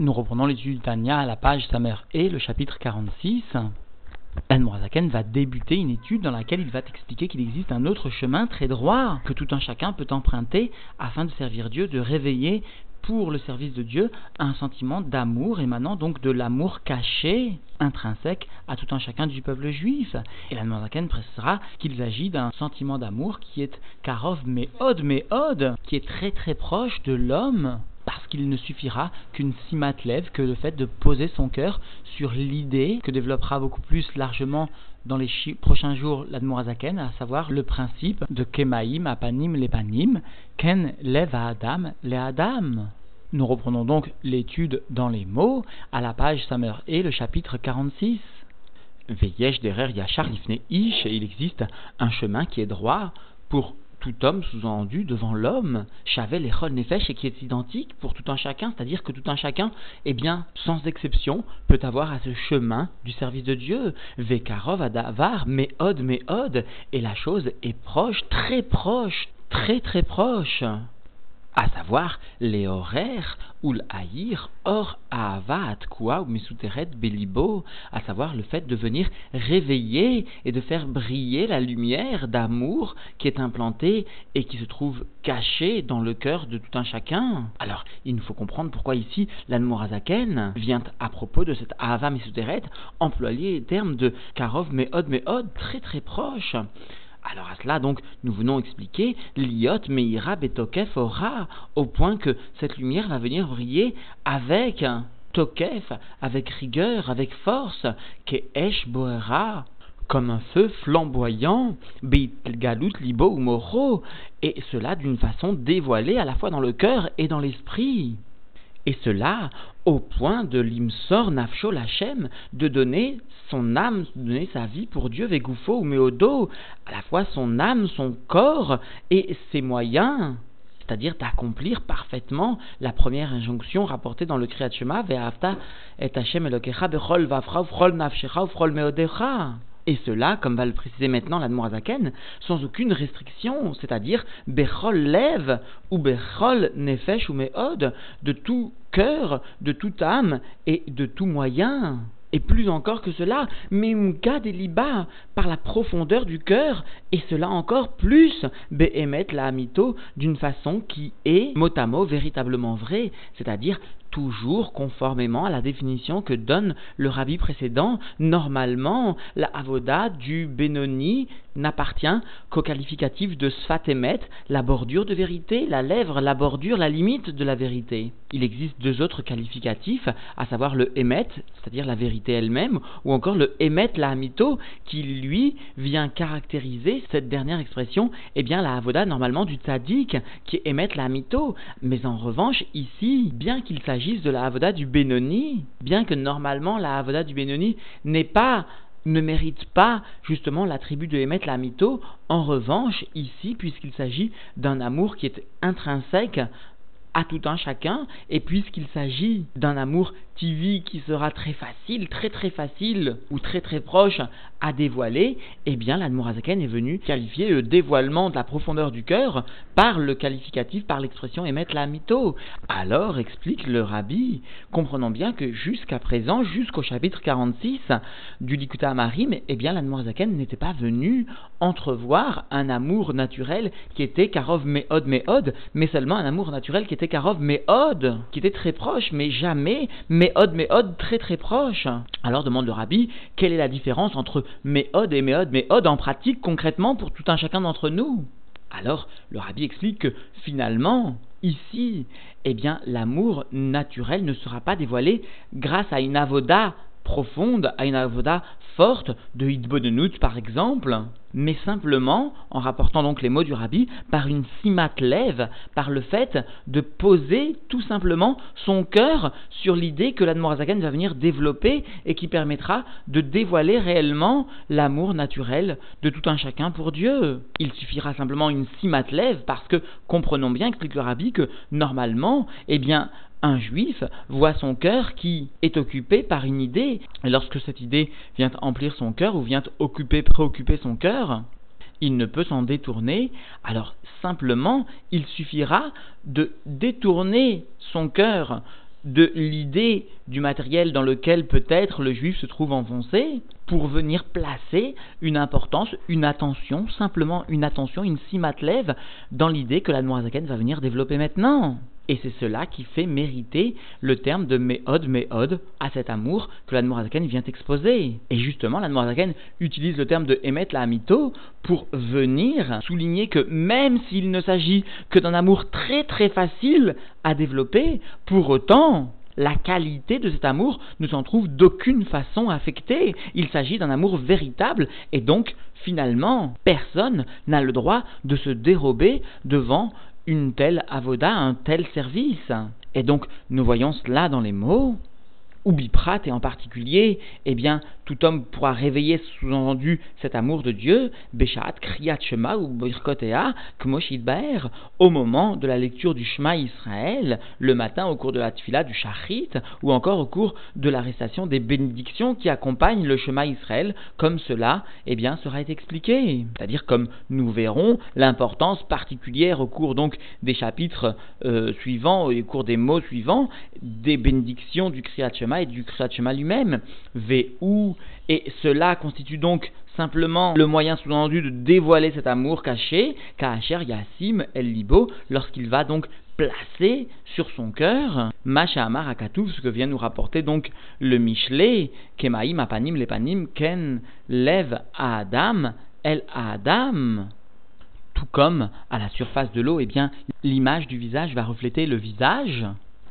Nous reprenons l'étude Tania à la page Samer et le chapitre 46. Morazaken va débuter une étude dans laquelle il va t'expliquer qu'il existe un autre chemin très droit que tout un chacun peut emprunter afin de servir Dieu, de réveiller pour le service de Dieu un sentiment d'amour émanant donc de l'amour caché, intrinsèque à tout un chacun du peuple juif. Et la Morazaken précisera qu'il s'agit d'un sentiment d'amour qui est karov meod meod, qui est très très proche de l'homme qu'il ne suffira qu'une lève, que le fait de poser son cœur sur l'idée que développera beaucoup plus largement dans les prochains jours l'Admorazaken, à savoir le principe de Kemaim, Apanim, Lepanim, Ken, Lev, Adam, Le Adam. Nous reprenons donc l'étude dans les mots à la page Samer et le chapitre 46. Veyesh derer Yachar Ish, et il existe un chemin qui est droit pour tout homme sous-entendu devant l'homme, Chavel et Chol Nefesh, et qui est identique pour tout un chacun, c'est-à-dire que tout un chacun, eh bien, sans exception, peut avoir à ce chemin du service de Dieu. Vekarov Adavar, Meod, Meod, et la chose est proche, très proche, très très proche à savoir les horaires ou l'haïr or avat quoi ou mesuteret belibo, à savoir le fait de venir réveiller et de faire briller la lumière d'amour qui est implantée et qui se trouve cachée dans le cœur de tout un chacun. Alors, il nous faut comprendre pourquoi ici l'Anmorazaken vient à propos de cette ava mesuteret employer les termes de karov meod meod très très proche. Alors à cela, donc, nous venons expliquer l'iot meira betokef ora, au point que cette lumière va venir briller avec tokef, avec rigueur, avec force, que esh boera, comme un feu flamboyant, galut libo ou moro, et cela d'une façon dévoilée à la fois dans le cœur et dans l'esprit. Et cela au point de l'imsor nafsho lachem, de donner son âme, de donner sa vie pour Dieu, vegoufo ou meodo, à la fois son âme, son corps et ses moyens c'est-à-dire d'accomplir parfaitement la première injonction rapportée dans le Kriyat Shema, et Hashem Elokecha bechol vafra ufrol nafshecha ufrol meodecha. Et cela, comme va le préciser maintenant l'Admorazaken, sans aucune restriction, c'est-à-dire Bechol lève ou Bechol nefesh ou meod, de tout cœur, de toute âme et de tout moyen. Et plus encore que cela, Memka Deliba, par la profondeur du cœur, et cela encore plus, Behemet la Amito, d'une façon qui est mot à mot véritablement vraie, c'est-à-dire toujours conformément à la définition que donne le rabbi précédent, normalement, la avoda du Benoni n'appartient qu'au qualificatif de sfatemet, la bordure de vérité, la lèvre, la bordure, la limite de la vérité. Il existe deux autres qualificatifs, à savoir le emet, c'est-à-dire la vérité elle-même, ou encore le emet la qui lui vient caractériser cette dernière expression, eh bien la avoda normalement du tzaddik, qui emet la amito. Mais en revanche, ici, bien qu'il s'agisse de la avoda du Benoni, bien que normalement la avoda du Benoni n'est pas ne mérite pas justement l'attribut de émettre la mytho. En revanche, ici, puisqu'il s'agit d'un amour qui est intrinsèque à tout un chacun, et puisqu'il s'agit d'un amour TV qui sera très facile, très très facile, ou très très proche à dévoiler, eh bien l'Admorazaken est venu qualifier le dévoilement de la profondeur du cœur par le qualificatif, par l'expression émettre la mytho. Alors, explique le rabbi, comprenons bien que jusqu'à présent, jusqu'au chapitre 46 du Likuta Amarim, eh bien l'Admorazaken n'était pas venu entrevoir un amour naturel qui était Karov Meod Meod, mais seulement un amour naturel qui était Karov Meod, qui était très proche, mais jamais Meod Meod très très proche. Alors demande le rabbi, quelle est la différence entre Meod et Meod Meod en pratique concrètement pour tout un chacun d'entre nous Alors le rabbi explique que finalement, ici, eh bien l'amour naturel ne sera pas dévoilé grâce à une avoda profonde, à une avoda forte de Hitbonenut par exemple, mais simplement, en rapportant donc les mots du rabbi, par une simat lève, par le fait de poser tout simplement son cœur sur l'idée que l'Admorazaken va venir développer et qui permettra de dévoiler réellement l'amour naturel de tout un chacun pour Dieu. Il suffira simplement une simat parce que, comprenons bien, explique le rabbi, que normalement, eh bien, un juif voit son cœur qui est occupé par une idée, et lorsque cette idée vient emplir son cœur ou vient occuper, préoccuper son cœur, il ne peut s'en détourner, alors simplement il suffira de détourner son cœur de l'idée du matériel dans lequel peut-être le juif se trouve enfoncé pour venir placer une importance, une attention, simplement une attention, une simatlève dans l'idée que la Noirzaken va venir développer maintenant. Et c'est cela qui fait mériter le terme de Meod, Meod à cet amour que l'Admorazaken vient exposer. Et justement, l'Admorazaken utilise le terme de Emet la Amito pour venir souligner que même s'il ne s'agit que d'un amour très très facile à développer, pour autant, la qualité de cet amour ne s'en trouve d'aucune façon affectée. Il s'agit d'un amour véritable et donc, finalement, personne n'a le droit de se dérober devant une telle avoda, un tel service. Et donc, nous voyons cela dans les mots ou biprat, et en particulier, eh bien, tout homme pourra réveiller sous-entendu cet amour de Dieu, Beshat, Kriyat Shema ou Birkotea, Baer, au moment de la lecture du Shema Israël, le matin au cours de la Tfila du Shachrit, ou encore au cours de la récitation des bénédictions qui accompagnent le Shema Israël, comme cela, eh bien, sera expliqué. C'est-à-dire, comme nous verrons, l'importance particulière au cours donc des chapitres euh, suivants, au cours des mots suivants, des bénédictions du Kriyat Shema et du Kriyat lui-même, ou et cela constitue donc simplement le moyen sous-entendu de dévoiler cet amour caché, Kacher Yassim El Libo, lorsqu'il va donc placer sur son cœur Masha Amar Akatouf, ce que vient nous rapporter donc le Michelet, Kemaim Apanim Lepanim Ken Lev Adam El Adam. Tout comme à la surface de l'eau, eh bien, l'image du visage va refléter le visage,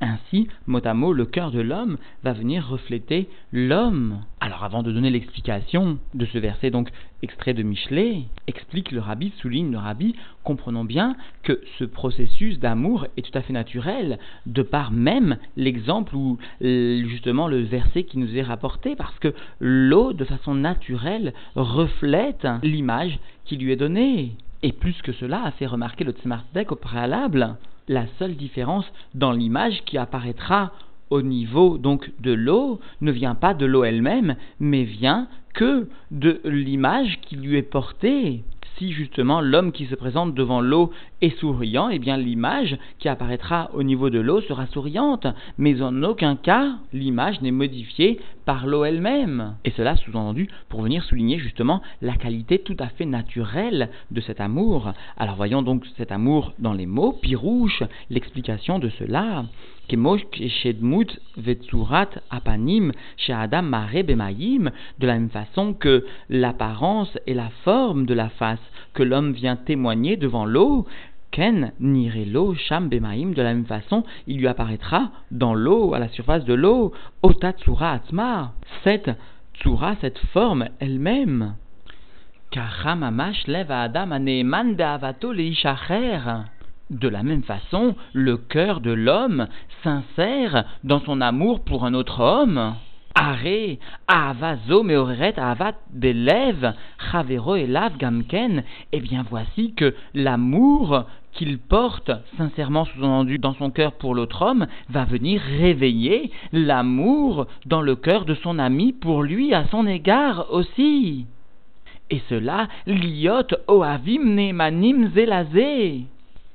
ainsi, mot à mot, le cœur de l'homme va venir refléter l'homme. Alors avant de donner l'explication de ce verset donc extrait de Michelet, explique le rabbi, souligne le rabbi, comprenons bien que ce processus d'amour est tout à fait naturel, de par même l'exemple ou justement le verset qui nous est rapporté, parce que l'eau, de façon naturelle, reflète l'image qui lui est donnée. Et plus que cela, a fait remarquer le Tzemardek au préalable, la seule différence dans l'image qui apparaîtra au niveau donc de l'eau ne vient pas de l'eau elle-même, mais vient que de l'image qui lui est portée. Si justement l'homme qui se présente devant l'eau est souriant, eh bien l'image qui apparaîtra au niveau de l'eau sera souriante, mais en aucun cas l'image n'est modifiée par l'eau elle-même. Et cela sous-entendu pour venir souligner justement la qualité tout à fait naturelle de cet amour. Alors voyons donc cet amour dans les mots, pirouche, l'explication de cela. De la même façon que l'apparence et la forme de la face que l'homme vient témoigner devant l'eau, Ken nirelo sham bemaim, de la même façon, il lui apparaîtra dans l'eau, à la surface de l'eau, ota tsura atma, cette tsura, cette forme elle-même. Karamamash lève à Adam be'avato leishacher. De la même façon, le cœur de l'homme sincère dans son amour pour un autre homme. Are, Avazo, Meoreret, Avat, Belev, Chavero et Lav, Gamken, eh bien voici que l'amour qu'il porte sincèrement sous-entendu dans son cœur pour l'autre homme va venir réveiller l'amour dans le cœur de son ami pour lui à son égard aussi. Et cela, liot oavim nemanim zelazé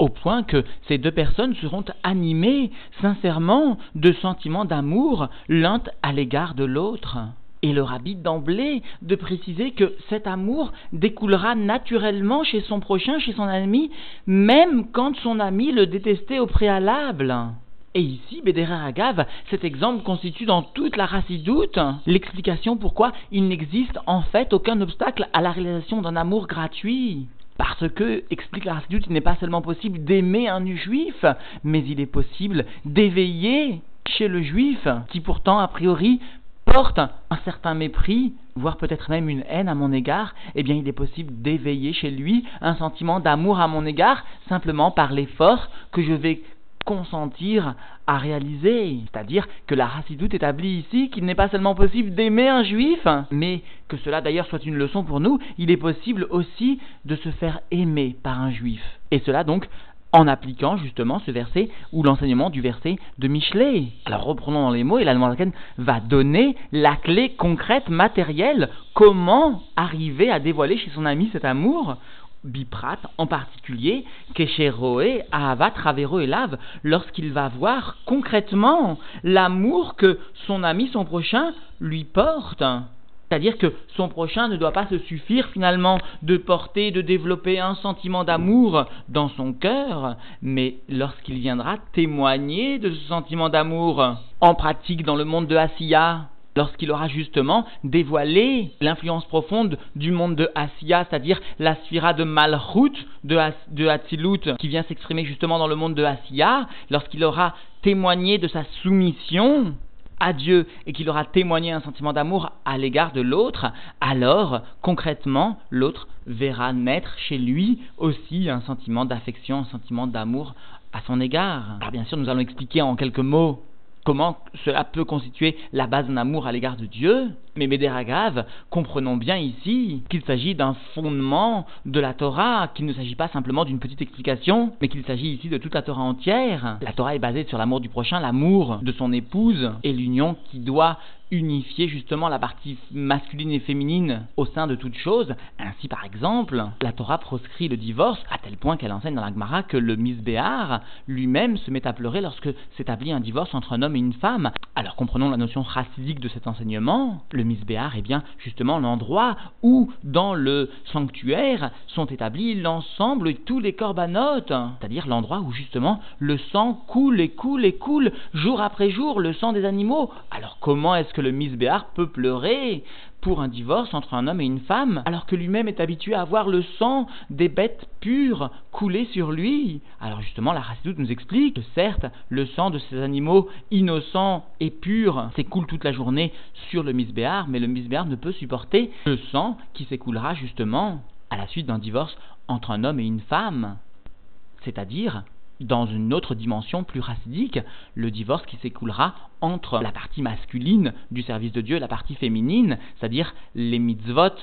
au point que ces deux personnes seront animées sincèrement de sentiments d'amour l'un à l'égard de l'autre. Et le rabbi d'emblée de préciser que cet amour découlera naturellement chez son prochain, chez son ami, même quand son ami le détestait au préalable. Et ici, Bédéra Agav, cet exemple constitue dans toute la racidoute l'explication pourquoi il n'existe en fait aucun obstacle à la réalisation d'un amour gratuit. Parce que, explique la Rassidut, il n'est pas seulement possible d'aimer un juif, mais il est possible d'éveiller chez le juif, qui pourtant, a priori, porte un certain mépris, voire peut-être même une haine à mon égard, eh bien il est possible d'éveiller chez lui un sentiment d'amour à mon égard simplement par l'effort que je vais consentir à réaliser. C'est-à-dire que la Hassidoute établit ici qu'il n'est pas seulement possible d'aimer un juif, mais que cela d'ailleurs soit une leçon pour nous, il est possible aussi de se faire aimer par un juif. Et cela donc en appliquant justement ce verset ou l'enseignement du verset de Michelet. Alors reprenons dans les mots et la va donner la clé concrète, matérielle, comment arriver à dévoiler chez son ami cet amour biprat, en particulier, Kesheroe, Ahavat, Ravero et Lave, lorsqu'il va voir concrètement l'amour que son ami, son prochain, lui porte. C'est-à-dire que son prochain ne doit pas se suffire finalement de porter, de développer un sentiment d'amour dans son cœur, mais lorsqu'il viendra témoigner de ce sentiment d'amour en pratique dans le monde de Asiya, lorsqu'il aura justement dévoilé l'influence profonde du monde de Asiya, c'est-à-dire la sphira de Malchut de, de qui vient s'exprimer justement dans le monde de Asiya, lorsqu'il aura témoigné de sa soumission à Dieu et qu'il aura témoigné un sentiment d'amour à l'égard de l'autre, alors concrètement l'autre verra naître chez lui aussi un sentiment d'affection, un sentiment d'amour à son égard. Alors bien sûr, nous allons expliquer en quelques mots comment cela peut constituer la base d'un amour à l'égard de Dieu. Mais Médéragave, comprenons bien ici qu'il s'agit d'un fondement de la Torah, qu'il ne s'agit pas simplement d'une petite explication, mais qu'il s'agit ici de toute la Torah entière. La Torah est basée sur l'amour du prochain, l'amour de son épouse, et l'union qui doit unifier justement la partie masculine et féminine au sein de toute chose. Ainsi, par exemple, la Torah proscrit le divorce à tel point qu'elle enseigne dans la Gemara que le Misbéar lui-même se met à pleurer lorsque s'établit un divorce entre un homme et une femme. Alors comprenons la notion chassidique de cet enseignement. Le Misbéar est bien justement l'endroit où, dans le sanctuaire, sont établis l'ensemble et tous les corbanotes, c'est-à-dire l'endroit où justement le sang coule et coule et coule jour après jour, le sang des animaux. Alors comment est-ce que le misbéar peut pleurer pour un divorce entre un homme et une femme, alors que lui-même est habitué à voir le sang des bêtes pures couler sur lui. Alors justement, la Chassidoute nous explique que certes, le sang de ces animaux innocents et purs s'écoule toute la journée sur le misbéar, mais le misbéar ne peut supporter le sang qui s'écoulera justement à la suite d'un divorce entre un homme et une femme. C'est-à-dire dans une autre dimension plus racidique, le divorce qui s'écoulera entre la partie masculine du service de Dieu la partie féminine, c'est-à-dire les mitzvot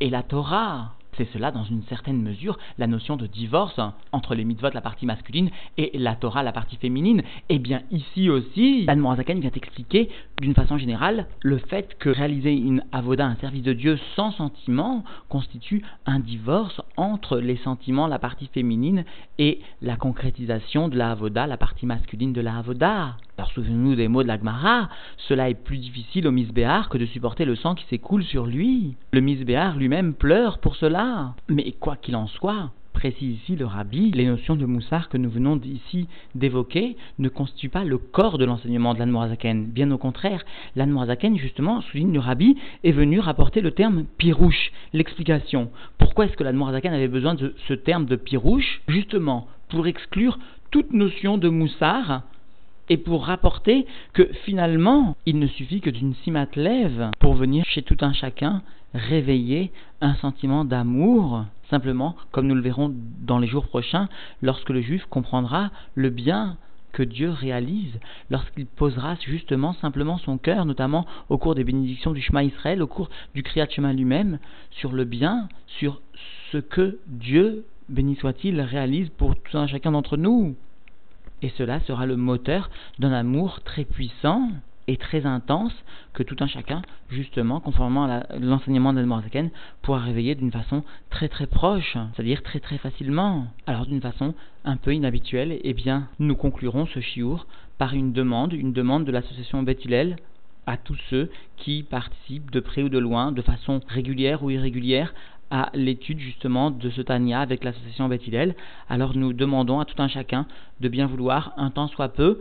et la Torah. C'est cela, dans une certaine mesure, la notion de divorce entre les mitzvot, la partie masculine, et la Torah, la partie féminine. Et eh bien, ici aussi, Dan Morazaken vient expliquer, d'une façon générale, le fait que réaliser une avoda, un service de Dieu sans sentiment, constitue un divorce entre les sentiments, la partie féminine, et la concrétisation de la avoda, la partie masculine de la avoda. Alors souvenez-nous des mots de l'Agmara, cela est plus difficile au misbéar que de supporter le sang qui s'écoule sur lui. Le misbéar lui-même pleure pour cela. Mais quoi qu'il en soit, précise ici le rabbi, les notions de moussard que nous venons ici d'évoquer ne constituent pas le corps de l'enseignement de l'Anmorazaken. Bien au contraire, l'Anmorazaken, justement, souligne le rabbi, est venu rapporter le terme pirouche, l'explication. Pourquoi est-ce que l'Anmorazaken avait besoin de ce terme de pirouche? Justement, pour exclure toute notion de moussard et pour rapporter que finalement, il ne suffit que d'une lève pour venir chez tout un chacun réveiller un sentiment d'amour, simplement, comme nous le verrons dans les jours prochains, lorsque le juif comprendra le bien que Dieu réalise, lorsqu'il posera justement simplement son cœur, notamment au cours des bénédictions du Shema Israël, au cours du Kriyat Shema lui-même, sur le bien, sur ce que Dieu, béni soit-il, réalise pour tout un chacun d'entre nous. Et cela sera le moteur d'un amour très puissant et très intense que tout un chacun, justement, conformément à l'enseignement d'Admorazaken, pourra réveiller d'une façon très très proche, c'est-à-dire très très facilement. Alors d'une façon un peu inhabituelle, eh bien, nous conclurons ce chiour par une demande, une demande de l'association Bethilel à tous ceux qui participent de près ou de loin, de façon régulière ou irrégulière, à l'étude justement de ce Tania avec l'association Bethilel. Alors nous demandons à tout un chacun de bien vouloir, un temps soit peu,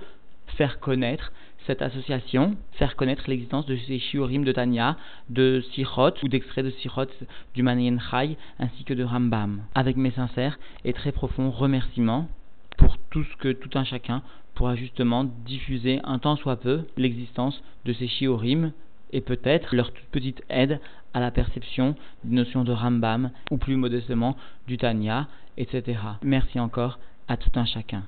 faire connaître cette association, faire connaître l'existence de ces shiurim de Tania, de Sirot ou d'extraits de Sirot du Manayen Chai ainsi que de Rambam. Avec mes sincères et très profonds remerciements pour tout ce que tout un chacun pourra justement diffuser un temps soit peu l'existence de ces shiurim et peut-être leur toute petite aide à la perception des notions de Rambam ou plus modestement du Tanya, etc. Merci encore à tout un chacun.